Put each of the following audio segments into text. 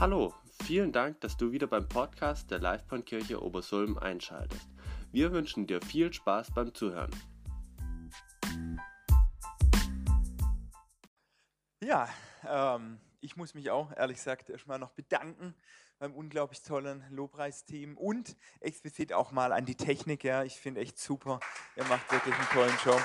Hallo, vielen Dank, dass du wieder beim Podcast der Livebahnkirche Obersulm einschaltest. Wir wünschen dir viel Spaß beim Zuhören. Ja, ähm, ich muss mich auch ehrlich gesagt erstmal noch bedanken beim unglaublich tollen Lobpreisteam und explizit auch mal an die Technik. Ja, ich finde echt super. Ihr macht wirklich einen tollen Job.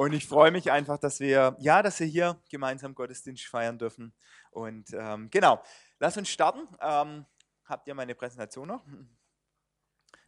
Und ich freue mich einfach, dass wir, ja, dass wir hier gemeinsam Gottesdienst feiern dürfen. Und ähm, genau, lass uns starten. Ähm, habt ihr meine Präsentation noch?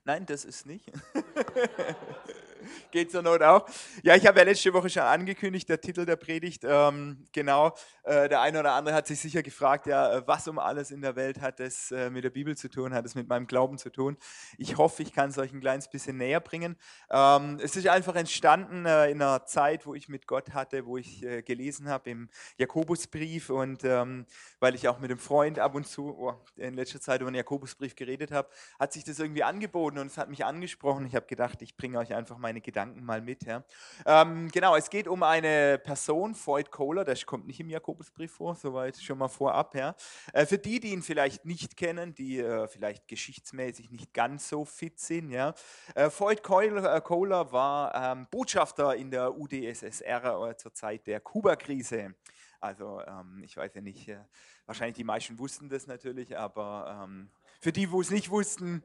Nein, das ist nicht. Geht zur Not auch. Ja, ich habe ja letzte Woche schon angekündigt, der Titel der Predigt. Ähm, genau, äh, der eine oder andere hat sich sicher gefragt, ja, äh, was um alles in der Welt hat es äh, mit der Bibel zu tun, hat es mit meinem Glauben zu tun. Ich hoffe, ich kann es euch ein kleines bisschen näher bringen. Ähm, es ist einfach entstanden äh, in einer Zeit, wo ich mit Gott hatte, wo ich äh, gelesen habe im Jakobusbrief und ähm, weil ich auch mit einem Freund ab und zu oh, in letzter Zeit über den Jakobusbrief geredet habe, hat sich das irgendwie angeboten und es hat mich angesprochen. Ich habe gedacht, ich bringe euch einfach meine Gedanken mal mit. Ja. Ähm, genau, es geht um eine Person, Freud Kohler, das kommt nicht im Jakobusbrief vor, soweit schon mal vorab. Ja. Äh, für die, die ihn vielleicht nicht kennen, die äh, vielleicht geschichtsmäßig nicht ganz so fit sind. Ja. Äh, Freud Kohler, äh, Kohler war ähm, Botschafter in der UdSSR äh, zur Zeit der Kuba-Krise. Also ähm, ich weiß ja nicht, äh, wahrscheinlich die meisten wussten das natürlich, aber ähm, für die, wo es nicht wussten,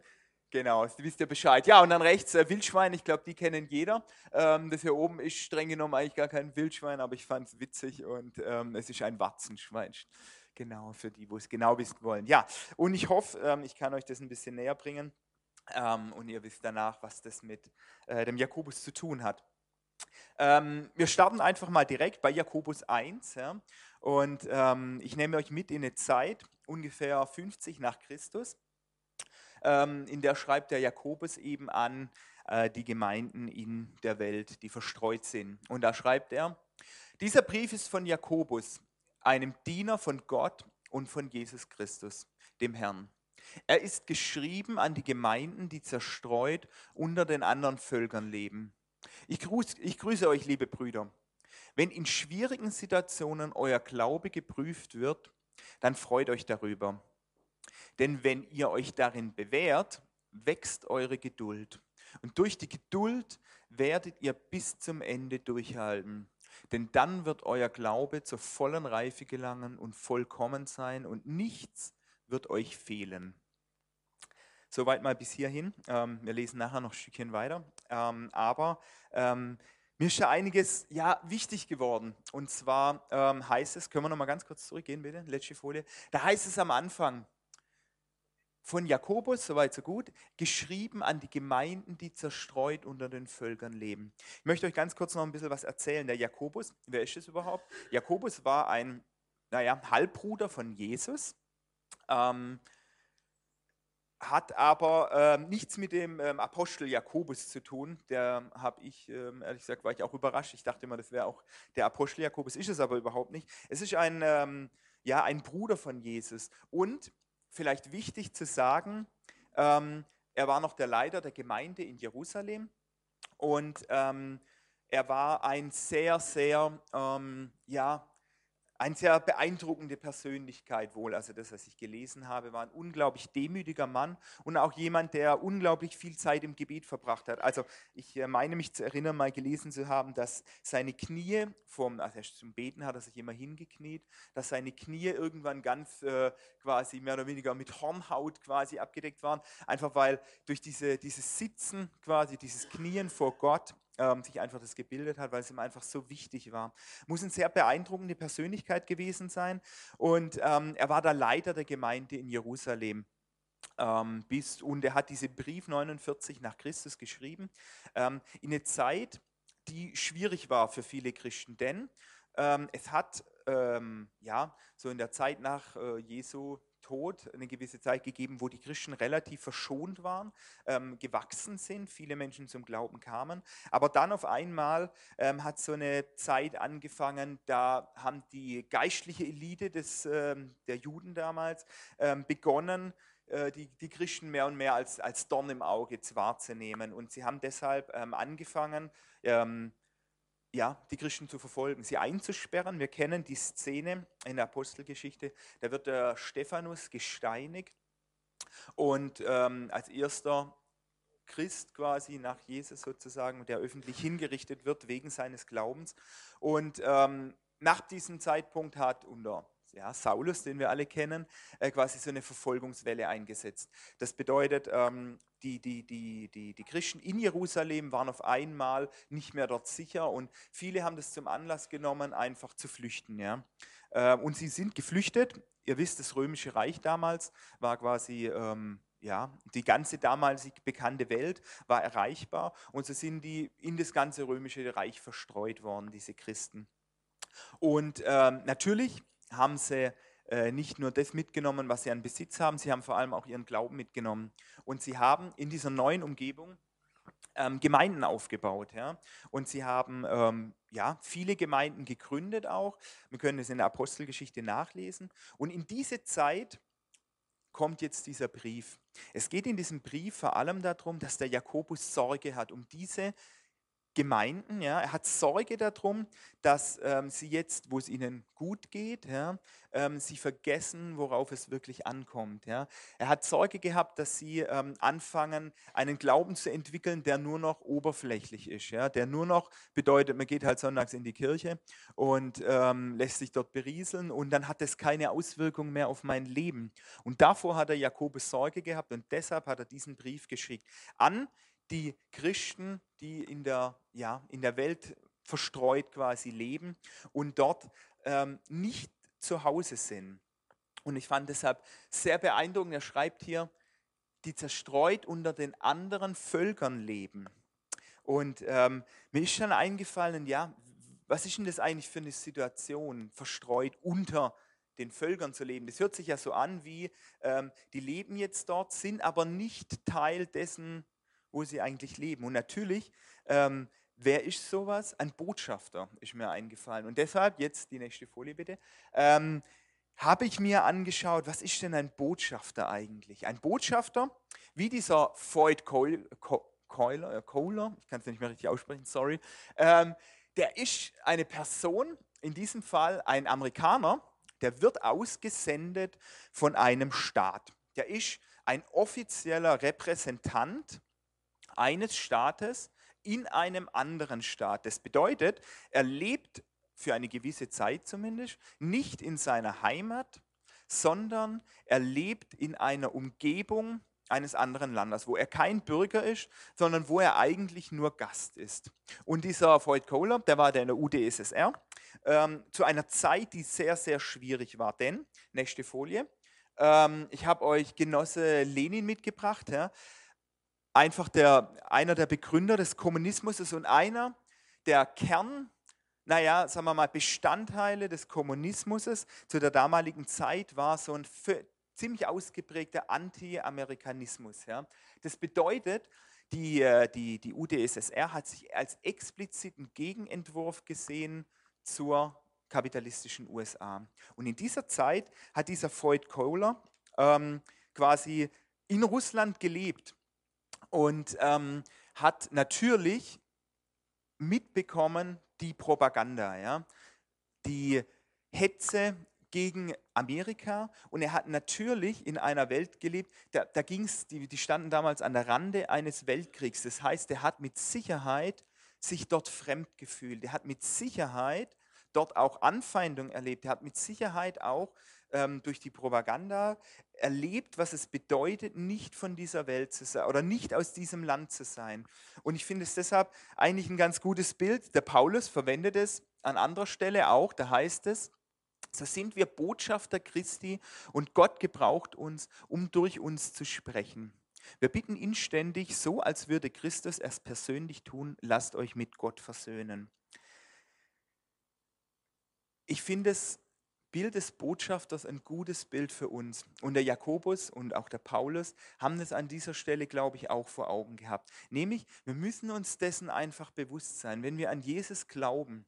Genau, du wisst ja Bescheid. Ja, und dann rechts äh, Wildschwein, ich glaube, die kennen jeder. Ähm, das hier oben ist streng genommen eigentlich gar kein Wildschwein, aber ich fand es witzig und ähm, es ist ein Watzenschwein. Genau, für die, wo es genau wissen wollen. Ja, und ich hoffe, ähm, ich kann euch das ein bisschen näher bringen ähm, und ihr wisst danach, was das mit äh, dem Jakobus zu tun hat. Ähm, wir starten einfach mal direkt bei Jakobus 1. Ja, und ähm, ich nehme euch mit in eine Zeit, ungefähr 50 nach Christus in der schreibt der Jakobus eben an äh, die Gemeinden in der Welt, die verstreut sind. Und da schreibt er, dieser Brief ist von Jakobus, einem Diener von Gott und von Jesus Christus, dem Herrn. Er ist geschrieben an die Gemeinden, die zerstreut unter den anderen Völkern leben. Ich grüße, ich grüße euch, liebe Brüder. Wenn in schwierigen Situationen euer Glaube geprüft wird, dann freut euch darüber. Denn wenn ihr euch darin bewährt, wächst eure Geduld. Und durch die Geduld werdet ihr bis zum Ende durchhalten. Denn dann wird euer Glaube zur vollen Reife gelangen und vollkommen sein und nichts wird euch fehlen. Soweit mal bis hierhin. Ähm, wir lesen nachher noch ein Stückchen weiter. Ähm, aber ähm, mir ist ja einiges ja, wichtig geworden. Und zwar heißt es, können wir noch mal ganz kurz zurückgehen, bitte? Letzte Folie. Da heißt es am Anfang, von Jakobus, soweit so gut, geschrieben an die Gemeinden, die zerstreut unter den Völkern leben. Ich möchte euch ganz kurz noch ein bisschen was erzählen. Der Jakobus, wer ist es überhaupt? Jakobus war ein, naja, Halbbruder von Jesus, ähm, hat aber ähm, nichts mit dem ähm, Apostel Jakobus zu tun. Der habe ich, ähm, ehrlich gesagt, war ich auch überrascht. Ich dachte immer, das wäre auch der Apostel Jakobus, ist es aber überhaupt nicht. Es ist ein, ähm, ja, ein Bruder von Jesus und vielleicht wichtig zu sagen, ähm, er war noch der Leiter der Gemeinde in Jerusalem und ähm, er war ein sehr, sehr, ähm, ja, eine sehr beeindruckende Persönlichkeit wohl. Also das, was ich gelesen habe, war ein unglaublich demütiger Mann und auch jemand, der unglaublich viel Zeit im Gebet verbracht hat. Also ich äh, meine mich zu erinnern, mal gelesen zu haben, dass seine Knie, vom, also zum Beten hat er sich immer hingekniet, dass seine Knie irgendwann ganz äh, quasi mehr oder weniger mit Hornhaut quasi abgedeckt waren. Einfach weil durch diese, dieses Sitzen quasi, dieses Knien vor Gott, ähm, sich einfach das gebildet hat, weil es ihm einfach so wichtig war. Muss eine sehr beeindruckende Persönlichkeit gewesen sein und ähm, er war der Leiter der Gemeinde in Jerusalem. Ähm, bis, und er hat diesen Brief 49 nach Christus geschrieben, ähm, in eine Zeit, die schwierig war für viele Christen, denn ähm, es hat ähm, ja so in der Zeit nach äh, Jesu Tod eine gewisse Zeit gegeben, wo die Christen relativ verschont waren, ähm, gewachsen sind, viele Menschen zum Glauben kamen. Aber dann auf einmal ähm, hat so eine Zeit angefangen, da haben die geistliche Elite des, ähm, der Juden damals ähm, begonnen, äh, die, die Christen mehr und mehr als, als Dorn im Auge wahrzunehmen. Und sie haben deshalb ähm, angefangen, ähm, ja, die Christen zu verfolgen, sie einzusperren. Wir kennen die Szene in der Apostelgeschichte, da wird der Stephanus gesteinigt und ähm, als erster Christ quasi nach Jesus sozusagen, der öffentlich hingerichtet wird wegen seines Glaubens. Und ähm, nach diesem Zeitpunkt hat unter ja, Saulus, den wir alle kennen, äh, quasi so eine Verfolgungswelle eingesetzt. Das bedeutet, ähm, die, die, die, die, die Christen in Jerusalem waren auf einmal nicht mehr dort sicher und viele haben das zum Anlass genommen, einfach zu flüchten. Ja. Äh, und sie sind geflüchtet. Ihr wisst, das Römische Reich damals war quasi ähm, ja, die ganze damalig bekannte Welt war erreichbar und so sind die in das ganze römische Reich verstreut worden, diese Christen. Und ähm, natürlich haben sie äh, nicht nur das mitgenommen, was sie an Besitz haben, sie haben vor allem auch ihren Glauben mitgenommen. Und sie haben in dieser neuen Umgebung ähm, Gemeinden aufgebaut. Ja? Und sie haben ähm, ja, viele Gemeinden gegründet auch. Wir können es in der Apostelgeschichte nachlesen. Und in diese Zeit kommt jetzt dieser Brief. Es geht in diesem Brief vor allem darum, dass der Jakobus Sorge hat um diese Gemeinden. Ja. Er hat Sorge darum, dass ähm, sie jetzt, wo es ihnen gut geht, ja, ähm, sie vergessen, worauf es wirklich ankommt. Ja. Er hat Sorge gehabt, dass sie ähm, anfangen, einen Glauben zu entwickeln, der nur noch oberflächlich ist, ja, der nur noch bedeutet, man geht halt sonntags in die Kirche und ähm, lässt sich dort berieseln und dann hat es keine Auswirkung mehr auf mein Leben. Und davor hat er Jakobus Sorge gehabt und deshalb hat er diesen Brief geschickt an die Christen, die in der, ja, in der Welt verstreut quasi leben und dort ähm, nicht zu Hause sind. Und ich fand deshalb sehr beeindruckend, er schreibt hier, die zerstreut unter den anderen Völkern leben. Und ähm, mir ist schon eingefallen, ja, was ist denn das eigentlich für eine Situation, verstreut unter den Völkern zu leben? Das hört sich ja so an wie, ähm, die leben jetzt dort, sind aber nicht Teil dessen, wo sie eigentlich leben. Und natürlich, ähm, wer ist sowas? Ein Botschafter ist mir eingefallen. Und deshalb, jetzt die nächste Folie bitte, ähm, habe ich mir angeschaut, was ist denn ein Botschafter eigentlich? Ein Botschafter, wie dieser Floyd Kohler, äh, Kohler ich kann es nicht mehr richtig aussprechen, sorry, ähm, der ist eine Person, in diesem Fall ein Amerikaner, der wird ausgesendet von einem Staat. Der ist ein offizieller Repräsentant eines Staates in einem anderen Staat. Das bedeutet, er lebt für eine gewisse Zeit zumindest nicht in seiner Heimat, sondern er lebt in einer Umgebung eines anderen Landes, wo er kein Bürger ist, sondern wo er eigentlich nur Gast ist. Und dieser Freud Kohler, der war der in der UdSSR, ähm, zu einer Zeit, die sehr, sehr schwierig war. Denn, nächste Folie, ähm, ich habe euch Genosse Lenin mitgebracht. Ja einfach der, einer der Begründer des Kommunismus ist und einer der Kern, naja, sagen wir mal, Bestandteile des Kommunismus zu der damaligen Zeit war so ein ziemlich ausgeprägter Anti-Amerikanismus. Ja. Das bedeutet, die, äh, die, die UdSSR hat sich als expliziten Gegenentwurf gesehen zur kapitalistischen USA. Und in dieser Zeit hat dieser Freud Kohler ähm, quasi in Russland gelebt und ähm, hat natürlich mitbekommen die Propaganda, ja, die Hetze gegen Amerika und er hat natürlich in einer Welt gelebt, da, da ging es, die, die standen damals an der Rande eines Weltkriegs. Das heißt, er hat mit Sicherheit sich dort fremd gefühlt. Er hat mit Sicherheit dort auch Anfeindung erlebt. Er hat mit Sicherheit auch ähm, durch die Propaganda erlebt, was es bedeutet, nicht von dieser Welt zu sein oder nicht aus diesem Land zu sein. Und ich finde es deshalb eigentlich ein ganz gutes Bild. Der Paulus verwendet es an anderer Stelle auch. Da heißt es, so sind wir Botschafter Christi und Gott gebraucht uns, um durch uns zu sprechen. Wir bitten inständig, so als würde Christus es persönlich tun, lasst euch mit Gott versöhnen. Ich finde es Bild des Botschafters ein gutes Bild für uns. Und der Jakobus und auch der Paulus haben es an dieser Stelle, glaube ich, auch vor Augen gehabt. Nämlich, wir müssen uns dessen einfach bewusst sein. Wenn wir an Jesus glauben,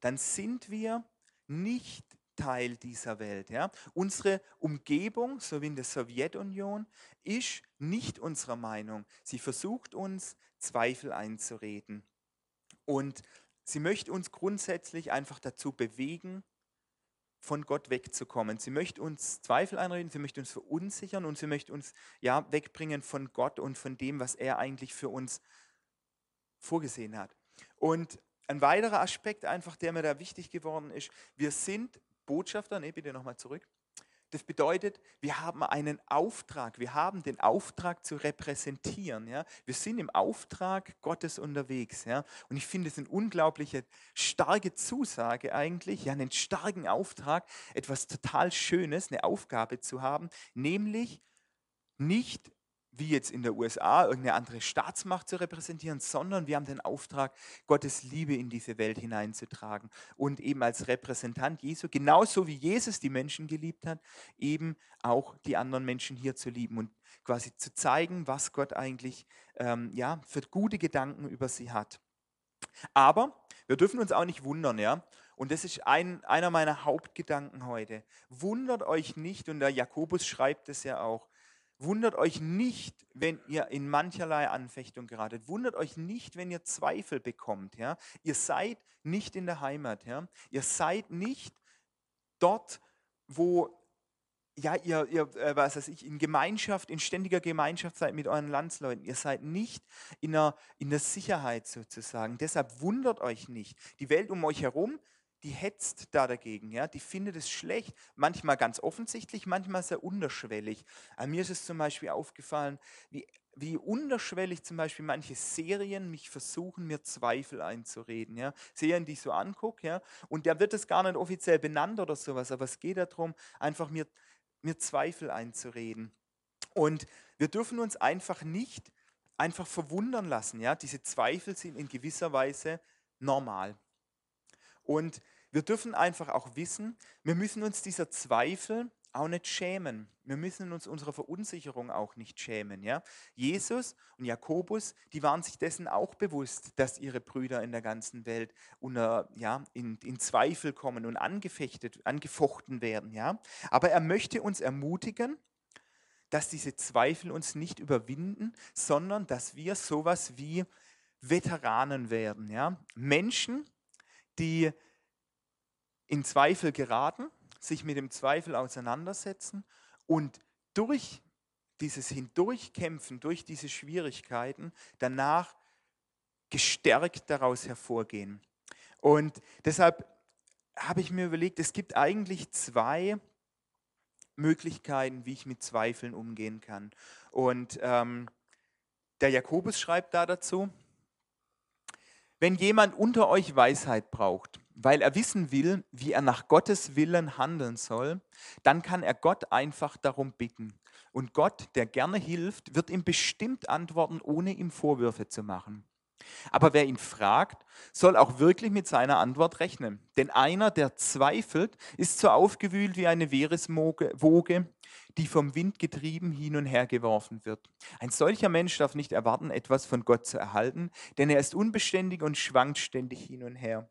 dann sind wir nicht Teil dieser Welt. Ja? Unsere Umgebung, so wie in der Sowjetunion, ist nicht unserer Meinung. Sie versucht uns Zweifel einzureden. Und sie möchte uns grundsätzlich einfach dazu bewegen, von Gott wegzukommen. Sie möchte uns Zweifel einreden, sie möchte uns verunsichern und sie möchte uns ja wegbringen von Gott und von dem, was er eigentlich für uns vorgesehen hat. Und ein weiterer Aspekt einfach, der mir da wichtig geworden ist, wir sind Botschafter, ne, bitte nochmal zurück. Das bedeutet, wir haben einen Auftrag, wir haben den Auftrag zu repräsentieren. Ja? Wir sind im Auftrag Gottes unterwegs. Ja? Und ich finde es eine unglaubliche, starke Zusage eigentlich, ja, einen starken Auftrag, etwas total Schönes, eine Aufgabe zu haben, nämlich nicht wie jetzt in der USA irgendeine andere Staatsmacht zu repräsentieren, sondern wir haben den Auftrag, Gottes Liebe in diese Welt hineinzutragen und eben als Repräsentant Jesu, genauso wie Jesus die Menschen geliebt hat, eben auch die anderen Menschen hier zu lieben und quasi zu zeigen, was Gott eigentlich ähm, ja, für gute Gedanken über sie hat. Aber wir dürfen uns auch nicht wundern, ja. Und das ist ein, einer meiner Hauptgedanken heute. Wundert euch nicht, und der Jakobus schreibt es ja auch, Wundert euch nicht, wenn ihr in mancherlei Anfechtung geratet. Wundert euch nicht, wenn ihr Zweifel bekommt. Ja? Ihr seid nicht in der Heimat. Ja? Ihr seid nicht dort, wo ja, ihr, ihr äh, was weiß ich, in Gemeinschaft, in ständiger Gemeinschaft seid mit euren Landsleuten. Ihr seid nicht in der, in der Sicherheit sozusagen. Deshalb wundert euch nicht. Die Welt um euch herum die hetzt da dagegen, ja, die findet es schlecht, manchmal ganz offensichtlich, manchmal sehr unterschwellig. An mir ist es zum Beispiel aufgefallen, wie, wie unterschwellig zum Beispiel manche Serien mich versuchen, mir Zweifel einzureden. Ja. Serien, die ich so angucke, ja, und da wird es gar nicht offiziell benannt oder sowas, aber es geht darum, einfach mir, mir Zweifel einzureden. Und wir dürfen uns einfach nicht einfach verwundern lassen. Ja. Diese Zweifel sind in gewisser Weise normal. Und wir dürfen einfach auch wissen, wir müssen uns dieser Zweifel auch nicht schämen. Wir müssen uns unserer Verunsicherung auch nicht schämen. Ja? Jesus und Jakobus, die waren sich dessen auch bewusst, dass ihre Brüder in der ganzen Welt unter, ja, in, in Zweifel kommen und angefechtet, angefochten werden. Ja? Aber er möchte uns ermutigen, dass diese Zweifel uns nicht überwinden, sondern dass wir sowas wie Veteranen werden. Ja? Menschen, die in Zweifel geraten, sich mit dem Zweifel auseinandersetzen und durch dieses Hindurchkämpfen, durch diese Schwierigkeiten danach gestärkt daraus hervorgehen. Und deshalb habe ich mir überlegt, es gibt eigentlich zwei Möglichkeiten, wie ich mit Zweifeln umgehen kann. Und ähm, der Jakobus schreibt da dazu, wenn jemand unter euch Weisheit braucht, weil er wissen will, wie er nach Gottes Willen handeln soll, dann kann er Gott einfach darum bitten. Und Gott, der gerne hilft, wird ihm bestimmt antworten, ohne ihm Vorwürfe zu machen. Aber wer ihn fragt, soll auch wirklich mit seiner Antwort rechnen. Denn einer, der zweifelt, ist so aufgewühlt wie eine Meereswoge, die vom Wind getrieben hin und her geworfen wird. Ein solcher Mensch darf nicht erwarten, etwas von Gott zu erhalten, denn er ist unbeständig und schwankt ständig hin und her.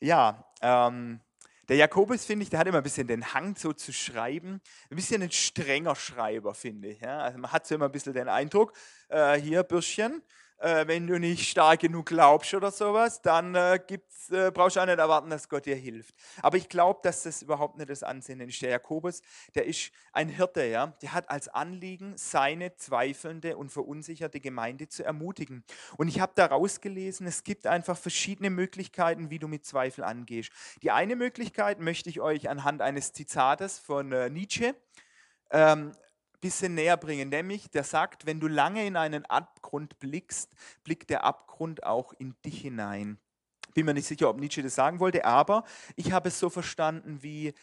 Ja, ähm, der Jakobus, finde ich, der hat immer ein bisschen den Hang so zu schreiben. Ein bisschen ein strenger Schreiber, finde ich. Ja? Also man hat so immer ein bisschen den Eindruck, äh, hier Bürschchen, äh, wenn du nicht stark genug glaubst oder sowas, dann äh, gibt's, äh, brauchst du auch nicht erwarten, dass Gott dir hilft. Aber ich glaube, dass das überhaupt nicht das Ansehen ist. Der Jakobus, der ist ein Hirte, ja, der hat als Anliegen, seine zweifelnde und verunsicherte Gemeinde zu ermutigen. Und ich habe daraus gelesen, es gibt einfach verschiedene Möglichkeiten, wie du mit Zweifel angehst. Die eine Möglichkeit möchte ich euch anhand eines Zitates von äh, Nietzsche ähm, bisschen näher bringen. Nämlich, der sagt, wenn du lange in einen Abgrund blickst, blickt der Abgrund auch in dich hinein. Bin mir nicht sicher, ob Nietzsche das sagen wollte, aber ich habe es so verstanden wie,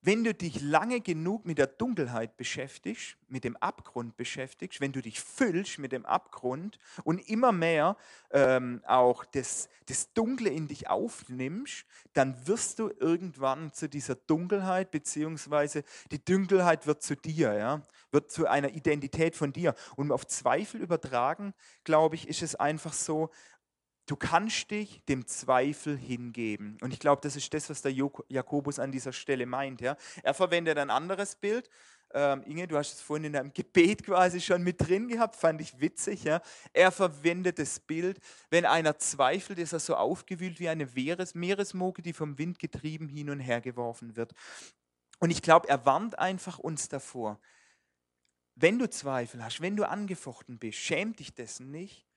wenn du dich lange genug mit der Dunkelheit beschäftigst, mit dem Abgrund beschäftigst, wenn du dich füllst mit dem Abgrund und immer mehr ähm, auch das, das Dunkle in dich aufnimmst, dann wirst du irgendwann zu dieser Dunkelheit, beziehungsweise die Dunkelheit wird zu dir, ja, wird zu einer Identität von dir. Und auf Zweifel übertragen, glaube ich, ist es einfach so, Du kannst dich dem Zweifel hingeben. Und ich glaube, das ist das, was der Jakobus an dieser Stelle meint. Ja? Er verwendet ein anderes Bild. Ähm, Inge, du hast es vorhin in deinem Gebet quasi schon mit drin gehabt, fand ich witzig. Ja? Er verwendet das Bild, wenn einer zweifelt, ist er so aufgewühlt wie eine Meeres Meeresmoke, die vom Wind getrieben hin und her geworfen wird. Und ich glaube, er warnt einfach uns davor. Wenn du Zweifel hast, wenn du angefochten bist, schäm dich dessen nicht,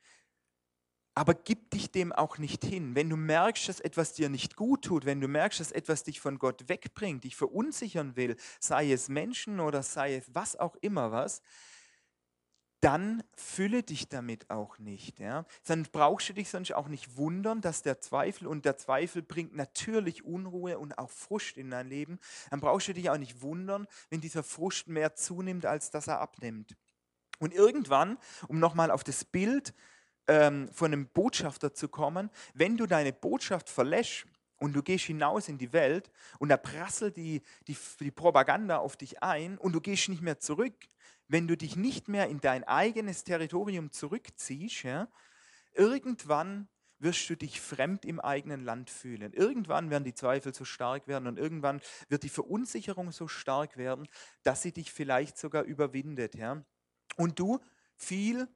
aber gib dich dem auch nicht hin. Wenn du merkst, dass etwas dir nicht gut tut, wenn du merkst, dass etwas dich von Gott wegbringt, dich verunsichern will, sei es Menschen oder sei es was auch immer was, dann fülle dich damit auch nicht. Ja? Dann brauchst du dich sonst auch nicht wundern, dass der Zweifel, und der Zweifel bringt natürlich Unruhe und auch Frust in dein Leben, dann brauchst du dich auch nicht wundern, wenn dieser Frust mehr zunimmt, als dass er abnimmt. Und irgendwann, um nochmal auf das Bild ähm, von einem Botschafter zu kommen, wenn du deine Botschaft verlässt und du gehst hinaus in die Welt und da prasselt die, die, die Propaganda auf dich ein und du gehst nicht mehr zurück, wenn du dich nicht mehr in dein eigenes Territorium zurückziehst, ja, irgendwann wirst du dich fremd im eigenen Land fühlen. Irgendwann werden die Zweifel so stark werden und irgendwann wird die Verunsicherung so stark werden, dass sie dich vielleicht sogar überwindet. Ja? Und du viel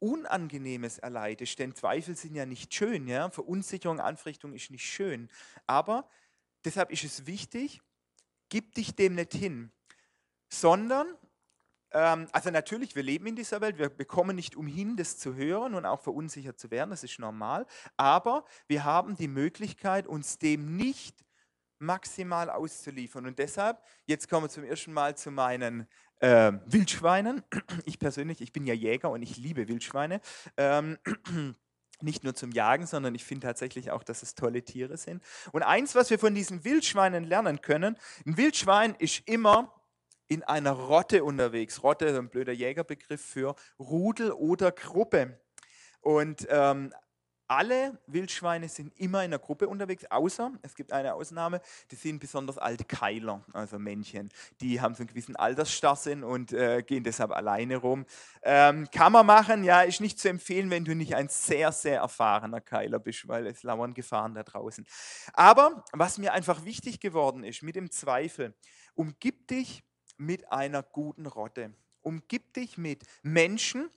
Unangenehmes erleidest, denn Zweifel sind ja nicht schön, ja? Verunsicherung, Anfechtung ist nicht schön. Aber deshalb ist es wichtig, gib dich dem nicht hin, sondern, ähm, also natürlich, wir leben in dieser Welt, wir bekommen nicht umhin, das zu hören und auch verunsichert zu werden, das ist normal, aber wir haben die Möglichkeit, uns dem nicht maximal auszuliefern. Und deshalb, jetzt kommen wir zum ersten Mal zu meinen äh, Wildschweinen. Ich persönlich, ich bin ja Jäger und ich liebe Wildschweine. Ähm, nicht nur zum Jagen, sondern ich finde tatsächlich auch, dass es tolle Tiere sind. Und eins, was wir von diesen Wildschweinen lernen können, ein Wildschwein ist immer in einer Rotte unterwegs. Rotte ist ein blöder Jägerbegriff für Rudel oder Gruppe. Und ähm, alle Wildschweine sind immer in der Gruppe unterwegs, außer es gibt eine Ausnahme, die sind besonders alte Keiler, also Männchen. Die haben so einen gewissen Altersstarrsinn und äh, gehen deshalb alleine rum. Ähm, kann man machen, ja, ist nicht zu empfehlen, wenn du nicht ein sehr, sehr erfahrener Keiler bist, weil es lauern Gefahren da draußen. Aber was mir einfach wichtig geworden ist mit dem Zweifel, umgib dich mit einer guten Rotte. Umgib dich mit Menschen,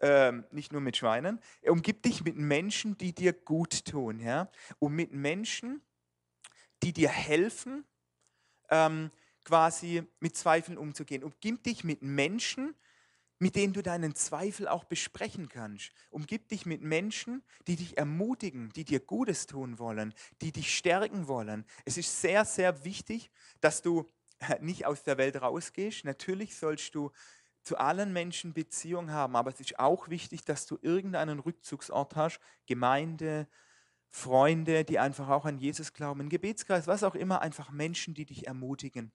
ähm, nicht nur mit Schweinen, umgib dich mit Menschen, die dir gut tun, ja, und mit Menschen, die dir helfen, ähm, quasi mit Zweifeln umzugehen. Umgib dich mit Menschen, mit denen du deinen Zweifel auch besprechen kannst. Umgib dich mit Menschen, die dich ermutigen, die dir Gutes tun wollen, die dich stärken wollen. Es ist sehr, sehr wichtig, dass du nicht aus der Welt rausgehst. Natürlich sollst du zu allen Menschen Beziehung haben, aber es ist auch wichtig, dass du irgendeinen Rückzugsort hast, Gemeinde, Freunde, die einfach auch an Jesus glauben, Gebetskreis, was auch immer, einfach Menschen, die dich ermutigen.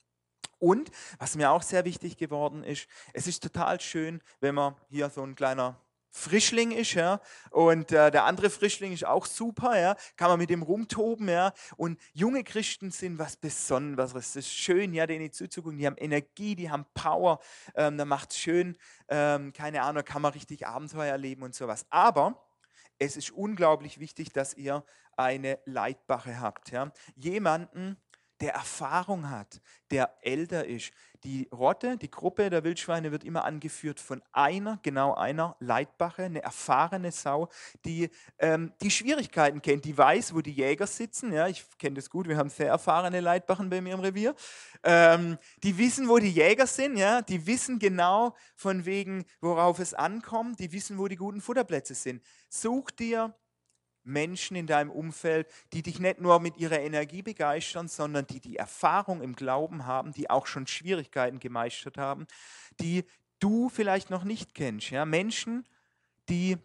Und was mir auch sehr wichtig geworden ist, es ist total schön, wenn man hier so ein kleiner Frischling ist, ja, und äh, der andere Frischling ist auch super, ja, kann man mit dem rumtoben, ja, und junge Christen sind was Besonderes, das ist schön, ja, denen zuzugucken, die haben Energie, die haben Power, ähm, da macht es schön, ähm, keine Ahnung, kann man richtig Abenteuer erleben und sowas, aber es ist unglaublich wichtig, dass ihr eine Leitbache habt, ja, jemanden, der Erfahrung hat, der älter ist. Die Rotte, die Gruppe der Wildschweine wird immer angeführt von einer, genau einer Leitbache, eine erfahrene Sau, die ähm, die Schwierigkeiten kennt, die weiß, wo die Jäger sitzen. Ja, ich kenne das gut, wir haben sehr erfahrene Leitbachen bei mir im Revier. Ähm, die wissen, wo die Jäger sind, ja, die wissen genau von wegen, worauf es ankommt, die wissen, wo die guten Futterplätze sind. Such dir Menschen in deinem Umfeld, die dich nicht nur mit ihrer Energie begeistern, sondern die die Erfahrung im Glauben haben, die auch schon Schwierigkeiten gemeistert haben, die du vielleicht noch nicht kennst. Ja? Menschen, die,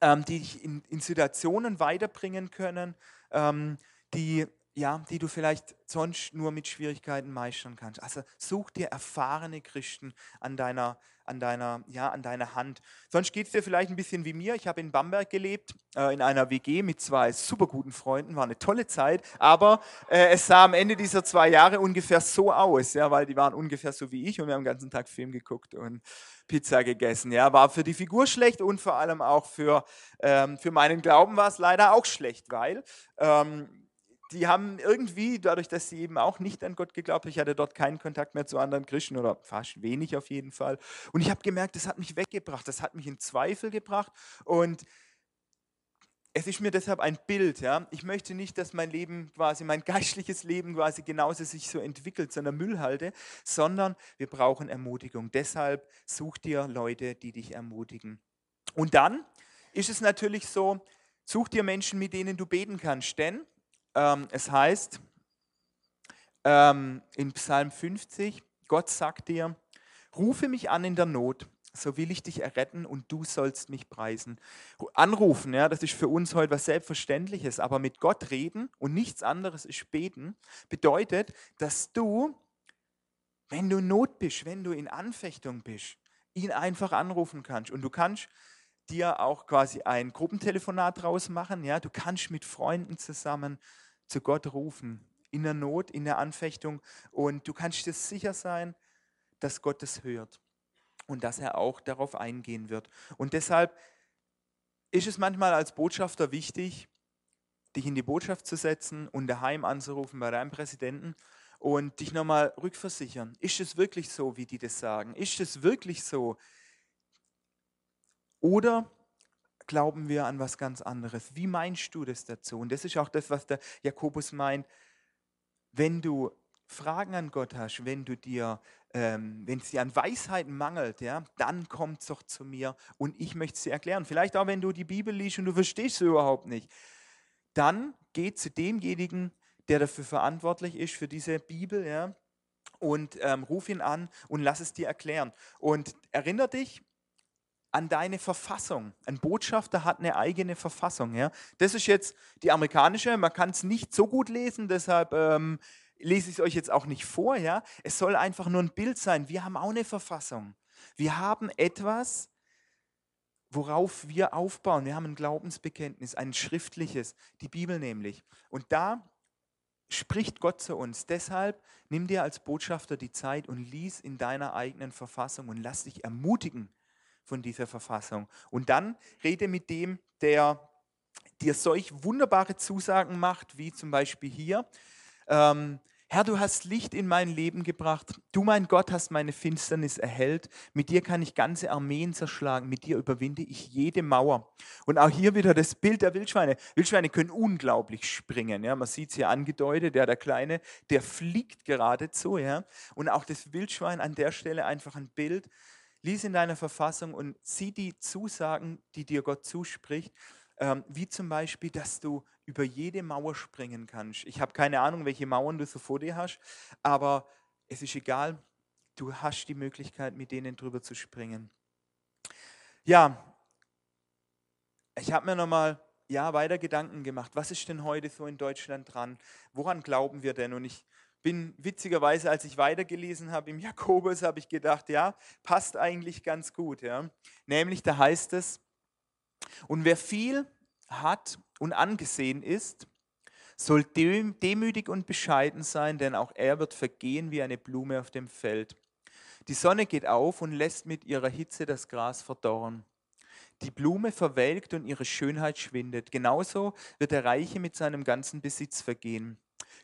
ähm, die dich in, in, Situationen weiterbringen können, ähm, die, ja, die du vielleicht sonst nur mit Schwierigkeiten meistern kannst. Also such dir erfahrene Christen an deiner an deiner, ja, an deiner Hand. Sonst geht es dir vielleicht ein bisschen wie mir. Ich habe in Bamberg gelebt, äh, in einer WG mit zwei super guten Freunden. War eine tolle Zeit, aber äh, es sah am Ende dieser zwei Jahre ungefähr so aus, ja, weil die waren ungefähr so wie ich und wir haben den ganzen Tag Film geguckt und Pizza gegessen. Ja, war für die Figur schlecht und vor allem auch für, ähm, für meinen Glauben war es leider auch schlecht, weil ähm, die haben irgendwie, dadurch, dass sie eben auch nicht an Gott geglaubt haben, ich hatte dort keinen Kontakt mehr zu anderen Christen oder fast wenig auf jeden Fall. Und ich habe gemerkt, das hat mich weggebracht, das hat mich in Zweifel gebracht und es ist mir deshalb ein Bild. Ja? Ich möchte nicht, dass mein Leben quasi, mein geistliches Leben quasi genauso sich so entwickelt, sondern Müll halte, sondern wir brauchen Ermutigung. Deshalb such dir Leute, die dich ermutigen. Und dann ist es natürlich so, such dir Menschen, mit denen du beten kannst, denn ähm, es heißt ähm, in Psalm 50, Gott sagt dir, rufe mich an in der Not so will ich dich erretten und du sollst mich preisen. Anrufen, ja, das ist für uns heute was Selbstverständliches, aber mit Gott reden und nichts anderes ist beten, bedeutet, dass du, wenn du in Not bist, wenn du in Anfechtung bist, ihn einfach anrufen kannst. Und du kannst dir auch quasi ein Gruppentelefonat draus machen, ja, du kannst mit Freunden zusammen zu Gott rufen, in der Not, in der Anfechtung und du kannst dir sicher sein, dass Gott es hört und dass er auch darauf eingehen wird. Und deshalb ist es manchmal als Botschafter wichtig, dich in die Botschaft zu setzen und daheim anzurufen bei deinem Präsidenten und dich nochmal rückversichern. Ist es wirklich so, wie die das sagen? Ist es wirklich so? Oder glauben wir an was ganz anderes? Wie meinst du das dazu? Und das ist auch das, was der Jakobus meint. Wenn du Fragen an Gott hast, wenn du dir, ähm, wenn es dir an Weisheit mangelt, ja, dann komm doch zu mir und ich möchte es dir erklären. Vielleicht auch, wenn du die Bibel liest und du verstehst sie überhaupt nicht. Dann geh zu demjenigen, der dafür verantwortlich ist, für diese Bibel, ja, und ähm, ruf ihn an und lass es dir erklären. Und erinnere dich, an deine Verfassung. Ein Botschafter hat eine eigene Verfassung. Ja? Das ist jetzt die amerikanische, man kann es nicht so gut lesen, deshalb ähm, lese ich es euch jetzt auch nicht vor, ja. Es soll einfach nur ein Bild sein. Wir haben auch eine Verfassung. Wir haben etwas, worauf wir aufbauen. Wir haben ein Glaubensbekenntnis, ein schriftliches, die Bibel nämlich. Und da spricht Gott zu uns. Deshalb nimm dir als Botschafter die Zeit und lies in deiner eigenen Verfassung und lass dich ermutigen von dieser Verfassung. Und dann rede mit dem, der dir solch wunderbare Zusagen macht, wie zum Beispiel hier. Ähm, Herr, du hast Licht in mein Leben gebracht. Du, mein Gott, hast meine Finsternis erhellt. Mit dir kann ich ganze Armeen zerschlagen. Mit dir überwinde ich jede Mauer. Und auch hier wieder das Bild der Wildschweine. Wildschweine können unglaublich springen. Ja, man sieht es hier angedeutet. Ja, der Kleine, der fliegt geradezu. Ja. Und auch das Wildschwein an der Stelle einfach ein Bild. Lies in deiner Verfassung und sieh die Zusagen, die dir Gott zuspricht. Ähm, wie zum Beispiel, dass du über jede Mauer springen kannst. Ich habe keine Ahnung, welche Mauern du so vor dir hast, aber es ist egal, du hast die Möglichkeit, mit denen drüber zu springen. Ja, ich habe mir nochmal ja, weiter Gedanken gemacht. Was ist denn heute so in Deutschland dran? Woran glauben wir denn? Und ich bin witzigerweise, als ich weitergelesen habe im Jakobus, habe ich gedacht, ja, passt eigentlich ganz gut. Ja. Nämlich, da heißt es, und wer viel hat und angesehen ist, soll demütig und bescheiden sein, denn auch er wird vergehen wie eine Blume auf dem Feld. Die Sonne geht auf und lässt mit ihrer Hitze das Gras verdorren. Die Blume verwelkt und ihre Schönheit schwindet. Genauso wird der Reiche mit seinem ganzen Besitz vergehen.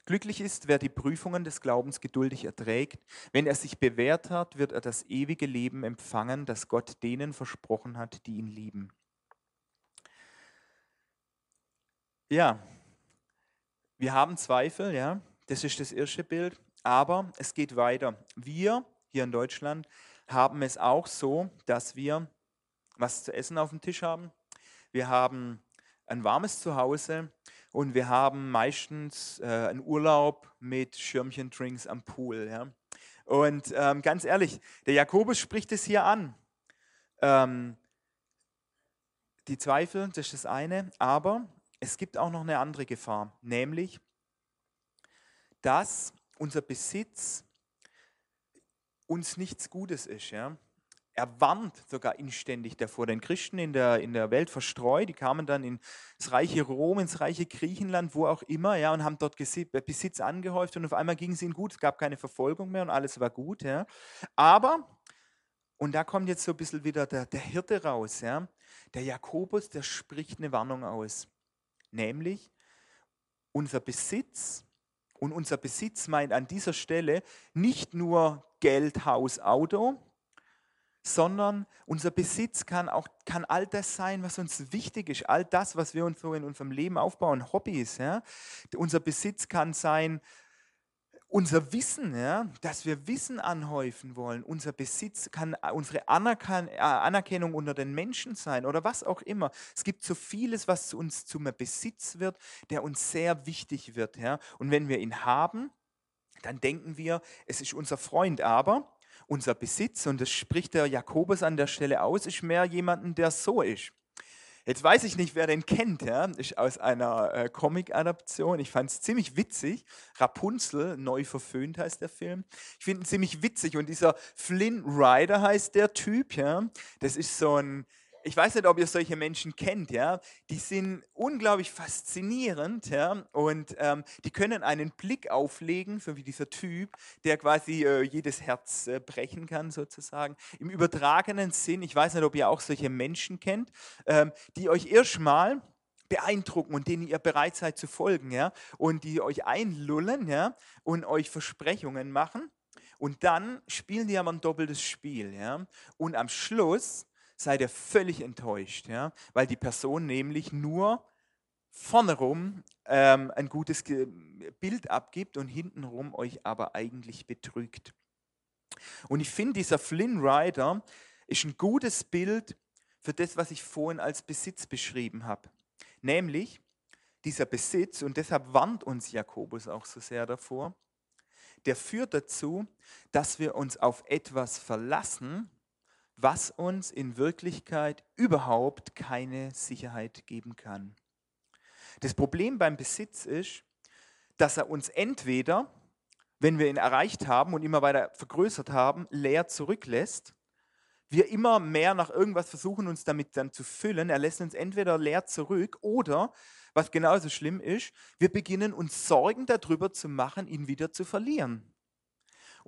Glücklich ist, wer die Prüfungen des Glaubens geduldig erträgt. Wenn er sich bewährt hat, wird er das ewige Leben empfangen, das Gott denen versprochen hat, die ihn lieben. Ja, wir haben Zweifel, ja, das ist das erste Bild, aber es geht weiter. Wir hier in Deutschland haben es auch so, dass wir was zu essen auf dem Tisch haben. Wir haben ein warmes Zuhause und wir haben meistens äh, einen Urlaub mit Schirmchen-Drinks am Pool. Ja. Und ähm, ganz ehrlich, der Jakobus spricht es hier an. Ähm, die Zweifel, das ist das eine, aber es gibt auch noch eine andere Gefahr, nämlich, dass unser Besitz uns nichts Gutes ist. Ja? Er warnt sogar inständig davor. Denn Christen in der, in der Welt verstreut, die kamen dann ins reiche Rom, ins reiche Griechenland, wo auch immer, ja, und haben dort Besitz angehäuft und auf einmal ging es ihnen gut. Es gab keine Verfolgung mehr und alles war gut. Ja. Aber, und da kommt jetzt so ein bisschen wieder der, der Hirte raus, ja, der Jakobus, der spricht eine Warnung aus nämlich unser Besitz, und unser Besitz meint an dieser Stelle nicht nur Geld, Haus, Auto, sondern unser Besitz kann auch kann all das sein, was uns wichtig ist, all das, was wir uns so in unserem Leben aufbauen, Hobbys. Ja? Unser Besitz kann sein unser Wissen, ja, dass wir Wissen anhäufen wollen, unser Besitz kann unsere Anerkan äh, Anerkennung unter den Menschen sein oder was auch immer. Es gibt so vieles, was zu uns zum Besitz wird, der uns sehr wichtig wird. Ja. Und wenn wir ihn haben, dann denken wir, es ist unser Freund, aber unser Besitz, und das spricht der Jakobus an der Stelle aus, ist mehr jemanden, der so ist. Jetzt weiß ich nicht, wer den kennt. Ja? Ist aus einer äh, Comic-Adaption. Ich fand es ziemlich witzig. Rapunzel, neu verföhnt heißt der Film. Ich finde ihn ziemlich witzig. Und dieser Flynn Rider heißt der Typ. Ja? Das ist so ein ich weiß nicht, ob ihr solche Menschen kennt, ja, die sind unglaublich faszinierend, ja, und ähm, die können einen Blick auflegen, so wie dieser Typ, der quasi äh, jedes Herz äh, brechen kann, sozusagen. Im übertragenen Sinn, ich weiß nicht, ob ihr auch solche Menschen kennt, ähm, die euch erstmal beeindrucken und denen ihr bereit seid zu folgen, ja, und die euch einlullen, ja, und euch Versprechungen machen. Und dann spielen die aber ein doppeltes Spiel, ja. Und am Schluss seid ihr völlig enttäuscht, ja? weil die Person nämlich nur vorne rum ähm, ein gutes Bild abgibt und hintenrum euch aber eigentlich betrügt. Und ich finde, dieser Flynn Rider ist ein gutes Bild für das, was ich vorhin als Besitz beschrieben habe. Nämlich dieser Besitz, und deshalb warnt uns Jakobus auch so sehr davor, der führt dazu, dass wir uns auf etwas verlassen, was uns in Wirklichkeit überhaupt keine Sicherheit geben kann. Das Problem beim Besitz ist, dass er uns entweder, wenn wir ihn erreicht haben und immer weiter vergrößert haben, leer zurücklässt. Wir immer mehr nach irgendwas versuchen, uns damit dann zu füllen. Er lässt uns entweder leer zurück oder, was genauso schlimm ist, wir beginnen uns Sorgen darüber zu machen, ihn wieder zu verlieren.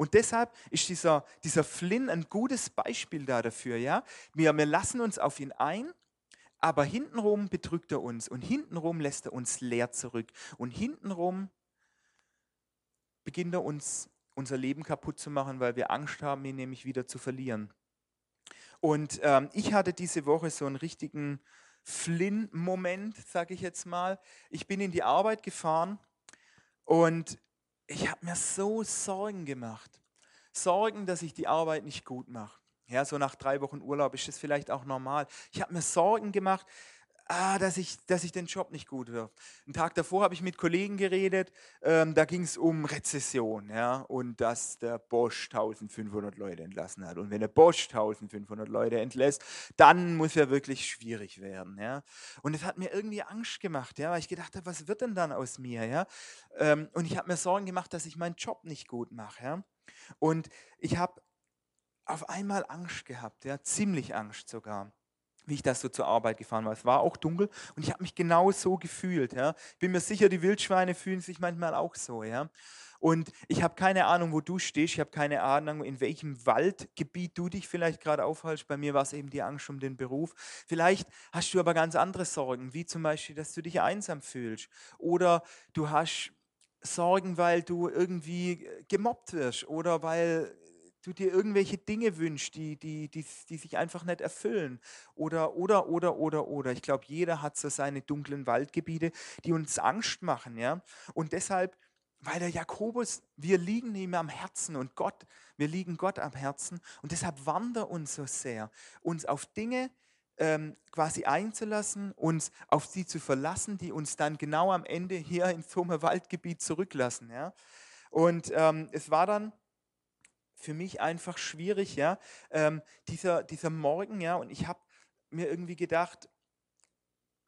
Und deshalb ist dieser, dieser Flynn ein gutes Beispiel da dafür. Ja? Wir, wir lassen uns auf ihn ein, aber hintenrum betrügt er uns und hintenrum lässt er uns leer zurück. Und hintenrum beginnt er uns unser Leben kaputt zu machen, weil wir Angst haben, ihn nämlich wieder zu verlieren. Und ähm, ich hatte diese Woche so einen richtigen Flynn-Moment, sage ich jetzt mal. Ich bin in die Arbeit gefahren und ich habe mir so Sorgen gemacht. Sorgen, dass ich die Arbeit nicht gut mache. Ja, so nach drei Wochen Urlaub ist das vielleicht auch normal. Ich habe mir Sorgen gemacht, ah, dass, ich, dass ich den Job nicht gut wirf. Einen Tag davor habe ich mit Kollegen geredet, ähm, da ging es um Rezession ja, und dass der Bosch 1500 Leute entlassen hat. Und wenn der Bosch 1500 Leute entlässt, dann muss er wirklich schwierig werden. Ja. Und es hat mir irgendwie Angst gemacht, ja, weil ich gedacht habe, was wird denn dann aus mir? Ja? Ähm, und ich habe mir Sorgen gemacht, dass ich meinen Job nicht gut mache. Ja. Und ich habe auf einmal Angst gehabt, ja, ziemlich Angst sogar wie ich das so zur Arbeit gefahren war. Es war auch dunkel und ich habe mich genau so gefühlt. Ja. Ich bin mir sicher, die Wildschweine fühlen sich manchmal auch so. Ja. Und ich habe keine Ahnung, wo du stehst. Ich habe keine Ahnung, in welchem Waldgebiet du dich vielleicht gerade aufhältst. Bei mir war es eben die Angst um den Beruf. Vielleicht hast du aber ganz andere Sorgen, wie zum Beispiel, dass du dich einsam fühlst. Oder du hast Sorgen, weil du irgendwie gemobbt wirst oder weil du dir irgendwelche Dinge wünschst, die, die, die, die sich einfach nicht erfüllen. Oder, oder, oder, oder, oder. Ich glaube, jeder hat so seine dunklen Waldgebiete, die uns Angst machen. Ja? Und deshalb, weil der Jakobus, wir liegen ihm am Herzen und Gott, wir liegen Gott am Herzen. Und deshalb wandert uns so sehr, uns auf Dinge ähm, quasi einzulassen, uns auf sie zu verlassen, die uns dann genau am Ende hier in so einem Waldgebiet zurücklassen. Ja? Und ähm, es war dann für mich einfach schwierig, ja, ähm, dieser, dieser Morgen, ja, und ich habe mir irgendwie gedacht,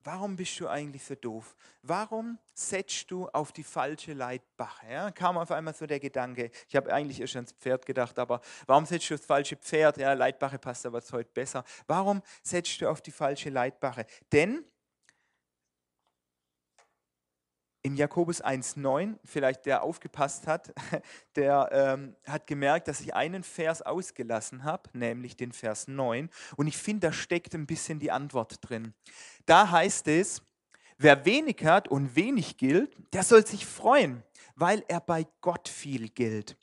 warum bist du eigentlich so doof? Warum setzt du auf die falsche Leitbache? Ja, kam auf einmal so der Gedanke, ich habe eigentlich erst ans Pferd gedacht, aber warum setzt du das falsche Pferd? Ja, Leitbache passt aber heute besser. Warum setzt du auf die falsche Leitbache? Denn im Jakobus 1,9, vielleicht der aufgepasst hat, der ähm, hat gemerkt, dass ich einen Vers ausgelassen habe, nämlich den Vers 9. Und ich finde, da steckt ein bisschen die Antwort drin. Da heißt es, wer wenig hat und wenig gilt, der soll sich freuen, weil er bei Gott viel gilt.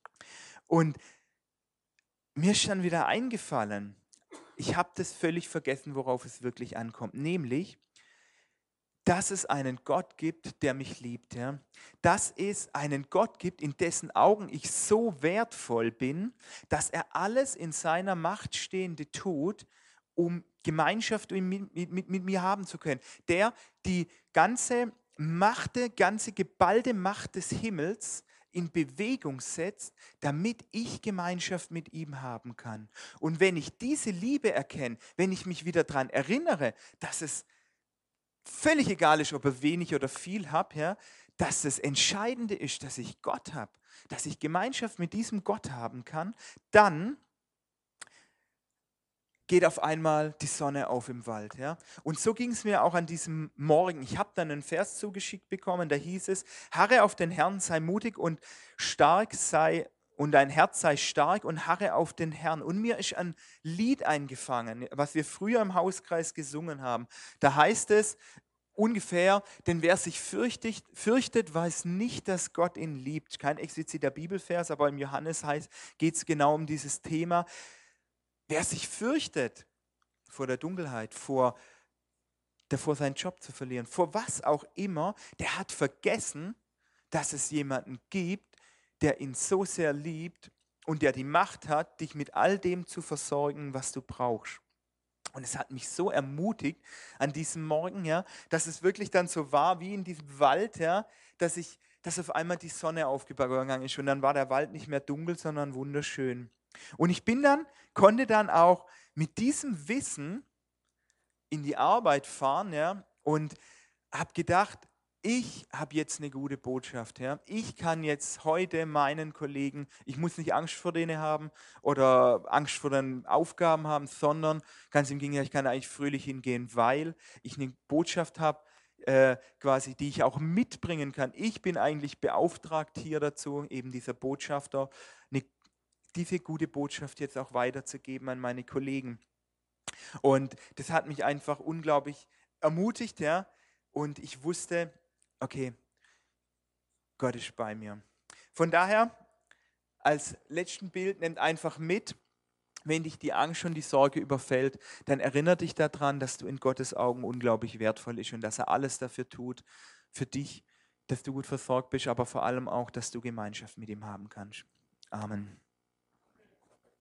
Und mir ist schon wieder eingefallen, ich habe das völlig vergessen, worauf es wirklich ankommt, nämlich, dass es einen Gott gibt, der mich liebt. Ja? Dass es einen Gott gibt, in dessen Augen ich so wertvoll bin, dass er alles in seiner Macht Stehende tut, um Gemeinschaft mit, mit, mit mir haben zu können. Der die ganze Macht, ganze geballte Macht des Himmels in Bewegung setzt, damit ich Gemeinschaft mit ihm haben kann. Und wenn ich diese Liebe erkenne, wenn ich mich wieder daran erinnere, dass es völlig egal ist, ob ich wenig oder viel habe, ja, dass das Entscheidende ist, dass ich Gott habe, dass ich Gemeinschaft mit diesem Gott haben kann, dann geht auf einmal die Sonne auf im Wald. Ja? Und so ging es mir auch an diesem Morgen. Ich habe dann einen Vers zugeschickt bekommen, da hieß es, harre auf den Herrn, sei mutig und stark sei und dein Herz sei stark und harre auf den Herrn. Und mir ist ein Lied eingefangen, was wir früher im Hauskreis gesungen haben. Da heißt es ungefähr, denn wer sich fürchtet, fürchtet, weiß nicht, dass Gott ihn liebt. Kein expliziter Bibelvers, aber im Johannes geht es genau um dieses Thema. Wer sich fürchtet vor der Dunkelheit, vor davor seinen Job zu verlieren, vor was auch immer, der hat vergessen, dass es jemanden gibt, der ihn so sehr liebt und der die Macht hat, dich mit all dem zu versorgen, was du brauchst. Und es hat mich so ermutigt an diesem Morgen, ja, dass es wirklich dann so war wie in diesem Wald, ja, dass ich, dass auf einmal die Sonne aufgegangen ist und dann war der Wald nicht mehr dunkel, sondern wunderschön. Und ich bin dann, konnte dann auch mit diesem Wissen in die Arbeit fahren, ja, und habe gedacht, ich habe jetzt eine gute Botschaft. Ja? Ich kann jetzt heute meinen Kollegen, ich muss nicht Angst vor denen haben oder Angst vor den Aufgaben haben, sondern ganz im Gegenteil, ich kann eigentlich fröhlich hingehen, weil ich eine Botschaft habe, äh, quasi, die ich auch mitbringen kann. Ich bin eigentlich beauftragt hier dazu, eben dieser Botschafter, eine, diese gute Botschaft jetzt auch weiterzugeben an meine Kollegen. Und das hat mich einfach unglaublich ermutigt, ja. Und ich wusste, okay, Gott ist bei mir. Von daher, als letzten Bild, nehmt einfach mit, wenn dich die Angst und die Sorge überfällt, dann erinnere dich daran, dass du in Gottes Augen unglaublich wertvoll bist und dass er alles dafür tut, für dich, dass du gut versorgt bist, aber vor allem auch, dass du Gemeinschaft mit ihm haben kannst. Amen.